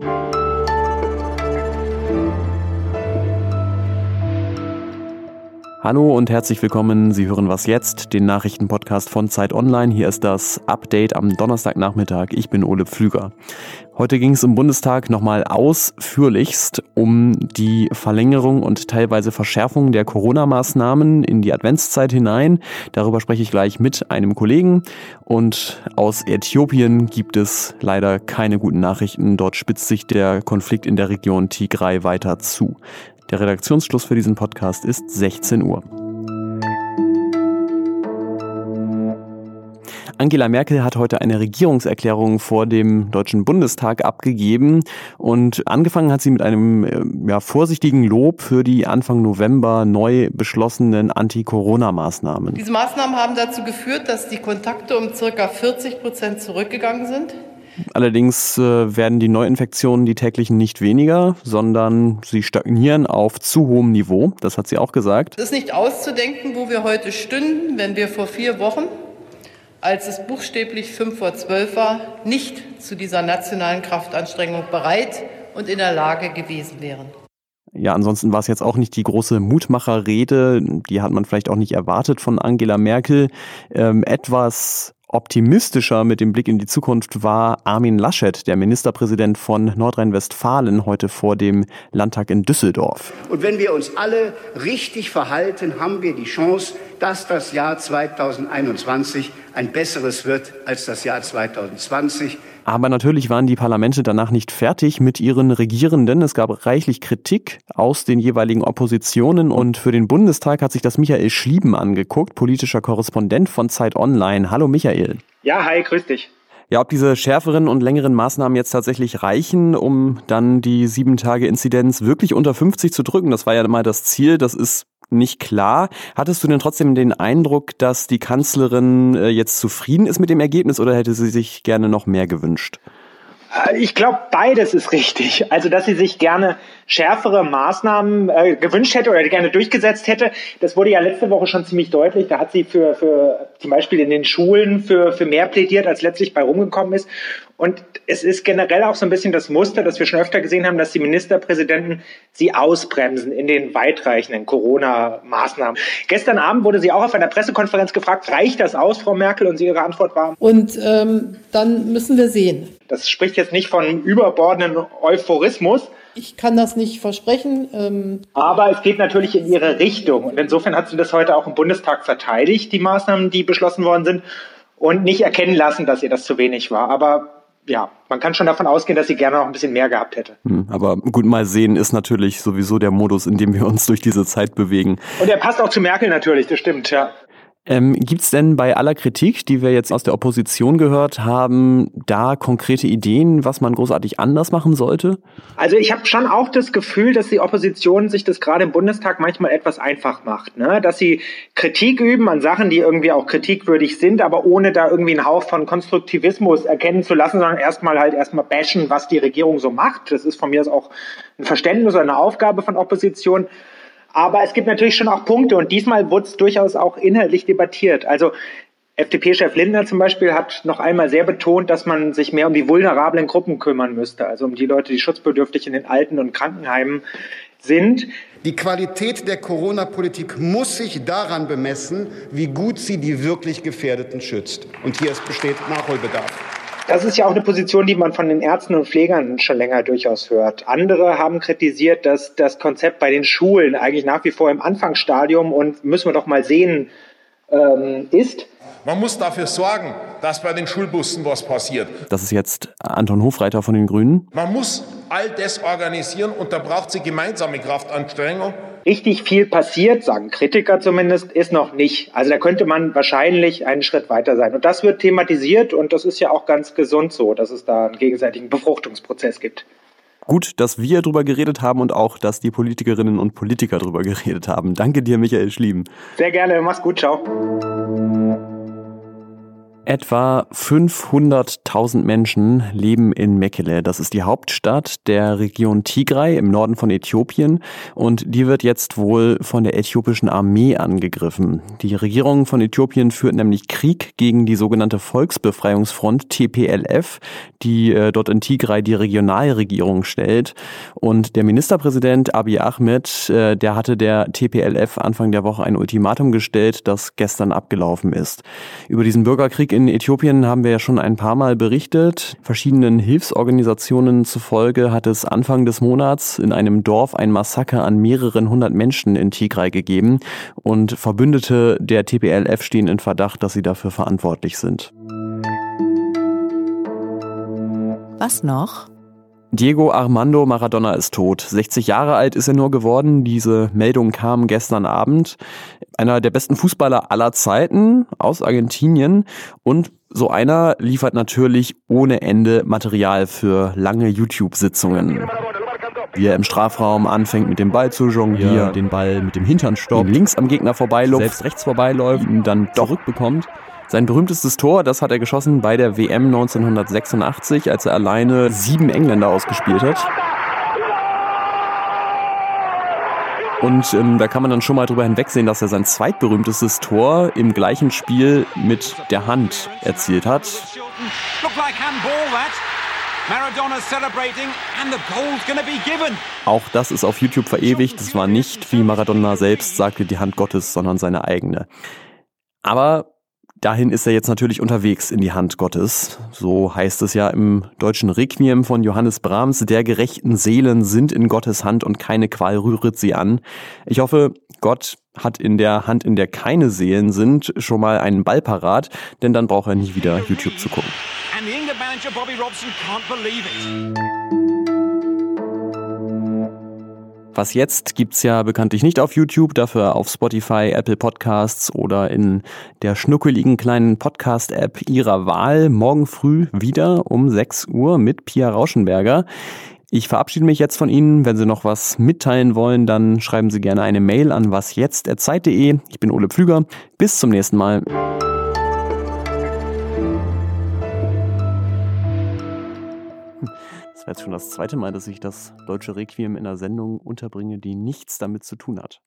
thank you Hallo und herzlich willkommen. Sie hören was jetzt, den Nachrichtenpodcast von Zeit Online. Hier ist das Update am Donnerstagnachmittag. Ich bin Ole Pflüger. Heute ging es im Bundestag nochmal ausführlichst um die Verlängerung und teilweise Verschärfung der Corona-Maßnahmen in die Adventszeit hinein. Darüber spreche ich gleich mit einem Kollegen. Und aus Äthiopien gibt es leider keine guten Nachrichten. Dort spitzt sich der Konflikt in der Region Tigray weiter zu. Der Redaktionsschluss für diesen Podcast ist 16 Uhr. Angela Merkel hat heute eine Regierungserklärung vor dem Deutschen Bundestag abgegeben und angefangen hat sie mit einem äh, ja, vorsichtigen Lob für die Anfang November neu beschlossenen Anti-Corona-Maßnahmen. Diese Maßnahmen haben dazu geführt, dass die Kontakte um circa 40 Prozent zurückgegangen sind. Allerdings äh, werden die Neuinfektionen, die täglichen, nicht weniger, sondern sie stagnieren auf zu hohem Niveau. Das hat sie auch gesagt. Es ist nicht auszudenken, wo wir heute stünden, wenn wir vor vier Wochen, als es buchstäblich fünf vor zwölf war, nicht zu dieser nationalen Kraftanstrengung bereit und in der Lage gewesen wären. Ja, ansonsten war es jetzt auch nicht die große Mutmacherrede, die hat man vielleicht auch nicht erwartet von Angela Merkel. Ähm, etwas Optimistischer mit dem Blick in die Zukunft war Armin Laschet, der Ministerpräsident von Nordrhein-Westfalen, heute vor dem Landtag in Düsseldorf. Und wenn wir uns alle richtig verhalten, haben wir die Chance, dass das Jahr 2021 ein besseres wird als das Jahr 2020. Aber natürlich waren die Parlamente danach nicht fertig mit ihren Regierenden. Es gab reichlich Kritik aus den jeweiligen Oppositionen und für den Bundestag hat sich das Michael Schlieben angeguckt, politischer Korrespondent von Zeit Online. Hallo Michael. Ja, hi, grüß dich. Ja, ob diese schärferen und längeren Maßnahmen jetzt tatsächlich reichen, um dann die sieben Tage Inzidenz wirklich unter 50 zu drücken, das war ja mal das Ziel. Das ist nicht klar. Hattest du denn trotzdem den Eindruck, dass die Kanzlerin äh, jetzt zufrieden ist mit dem Ergebnis oder hätte sie sich gerne noch mehr gewünscht? Ich glaube, beides ist richtig. Also, dass sie sich gerne schärfere Maßnahmen äh, gewünscht hätte oder gerne durchgesetzt hätte, das wurde ja letzte Woche schon ziemlich deutlich. Da hat sie für, für zum Beispiel in den Schulen für, für mehr plädiert, als letztlich bei rumgekommen ist. Und es ist generell auch so ein bisschen das Muster, das wir schon öfter gesehen haben, dass die Ministerpräsidenten sie ausbremsen in den weitreichenden Corona-Maßnahmen. Gestern Abend wurde sie auch auf einer Pressekonferenz gefragt, reicht das aus, Frau Merkel? Und sie ihre Antwort war. Und ähm, dann müssen wir sehen. Das spricht jetzt nicht von überbordenden Euphorismus. Ich kann das nicht versprechen. Ähm Aber es geht natürlich in ihre Richtung. Und insofern hat sie das heute auch im Bundestag verteidigt, die Maßnahmen, die beschlossen worden sind, und nicht erkennen lassen, dass ihr das zu wenig war. Aber ja, man kann schon davon ausgehen, dass sie gerne noch ein bisschen mehr gehabt hätte. Hm, aber gut, mal sehen ist natürlich sowieso der Modus, in dem wir uns durch diese Zeit bewegen. Und der passt auch zu Merkel natürlich, das stimmt, ja. Ähm, Gibt es denn bei aller Kritik, die wir jetzt aus der Opposition gehört haben, da konkrete Ideen, was man großartig anders machen sollte? Also ich habe schon auch das Gefühl, dass die Opposition sich das gerade im Bundestag manchmal etwas einfach macht. Ne? Dass sie Kritik üben an Sachen, die irgendwie auch kritikwürdig sind, aber ohne da irgendwie einen Hauch von Konstruktivismus erkennen zu lassen, sondern erstmal halt erstmal bashen, was die Regierung so macht. Das ist von mir auch ein Verständnis oder eine Aufgabe von Opposition. Aber es gibt natürlich schon auch Punkte und diesmal wurde es durchaus auch inhaltlich debattiert. Also FDP-Chef Lindner zum Beispiel hat noch einmal sehr betont, dass man sich mehr um die vulnerablen Gruppen kümmern müsste, also um die Leute, die schutzbedürftig in den Alten- und Krankenheimen sind. Die Qualität der Corona-Politik muss sich daran bemessen, wie gut sie die wirklich Gefährdeten schützt. Und hier besteht Nachholbedarf. Das ist ja auch eine Position, die man von den Ärzten und Pflegern schon länger durchaus hört. Andere haben kritisiert, dass das Konzept bei den Schulen eigentlich nach wie vor im Anfangsstadium und müssen wir doch mal sehen ähm, ist. Man muss dafür sorgen, dass bei den Schulbussen was passiert. Das ist jetzt Anton Hofreiter von den Grünen. Man muss all das organisieren und da braucht sie gemeinsame Kraftanstrengung. Richtig viel passiert, sagen Kritiker zumindest, ist noch nicht. Also da könnte man wahrscheinlich einen Schritt weiter sein. Und das wird thematisiert und das ist ja auch ganz gesund so, dass es da einen gegenseitigen Befruchtungsprozess gibt. Gut, dass wir darüber geredet haben und auch, dass die Politikerinnen und Politiker darüber geredet haben. Danke dir, Michael Schlieben. Sehr gerne, mach's gut, ciao. Etwa 500.000 Menschen leben in Mekele. Das ist die Hauptstadt der Region Tigray im Norden von Äthiopien und die wird jetzt wohl von der äthiopischen Armee angegriffen. Die Regierung von Äthiopien führt nämlich Krieg gegen die sogenannte Volksbefreiungsfront TPLF, die äh, dort in Tigray die Regionalregierung stellt. Und der Ministerpräsident Abiy Ahmed, äh, der hatte der TPLF Anfang der Woche ein Ultimatum gestellt, das gestern abgelaufen ist. Über diesen Bürgerkrieg in Äthiopien haben wir ja schon ein paar Mal berichtet. Verschiedenen Hilfsorganisationen zufolge hat es Anfang des Monats in einem Dorf ein Massaker an mehreren hundert Menschen in Tigray gegeben und Verbündete der TPLF stehen in Verdacht, dass sie dafür verantwortlich sind. Was noch? Diego Armando Maradona ist tot. 60 Jahre alt ist er nur geworden. Diese Meldung kam gestern Abend. Einer der besten Fußballer aller Zeiten aus Argentinien. Und so einer liefert natürlich ohne Ende Material für lange YouTube-Sitzungen. Wie er im Strafraum anfängt mit dem Ball zu jonglieren, ja, den Ball mit dem Hintern stoppt, links am Gegner vorbeiläuft, selbst rechts vorbeiläuft, ihn dann zurückbekommt. Sein berühmtestes Tor, das hat er geschossen bei der WM 1986, als er alleine sieben Engländer ausgespielt hat. Und ähm, da kann man dann schon mal drüber hinwegsehen, dass er sein zweitberühmtestes Tor im gleichen Spiel mit der Hand erzielt hat. Auch das ist auf YouTube verewigt. Das war nicht, wie Maradona selbst sagte, die Hand Gottes, sondern seine eigene. Aber Dahin ist er jetzt natürlich unterwegs in die Hand Gottes. So heißt es ja im deutschen Requiem von Johannes Brahms, der gerechten Seelen sind in Gottes Hand und keine Qual rühret sie an. Ich hoffe, Gott hat in der Hand, in der keine Seelen sind, schon mal einen Ball parat, denn dann braucht er nie wieder YouTube zu gucken. And the England manager Bobby Robson can't believe it. Was jetzt gibt's ja bekanntlich nicht auf YouTube, dafür auf Spotify, Apple Podcasts oder in der schnuckeligen kleinen Podcast-App Ihrer Wahl morgen früh wieder um 6 Uhr mit Pia Rauschenberger. Ich verabschiede mich jetzt von Ihnen. Wenn Sie noch was mitteilen wollen, dann schreiben Sie gerne eine Mail an wasjetzt.zeit.de. Ich bin Ole Pflüger. Bis zum nächsten Mal. Das jetzt schon das zweite Mal, dass ich das deutsche Requiem in einer Sendung unterbringe, die nichts damit zu tun hat.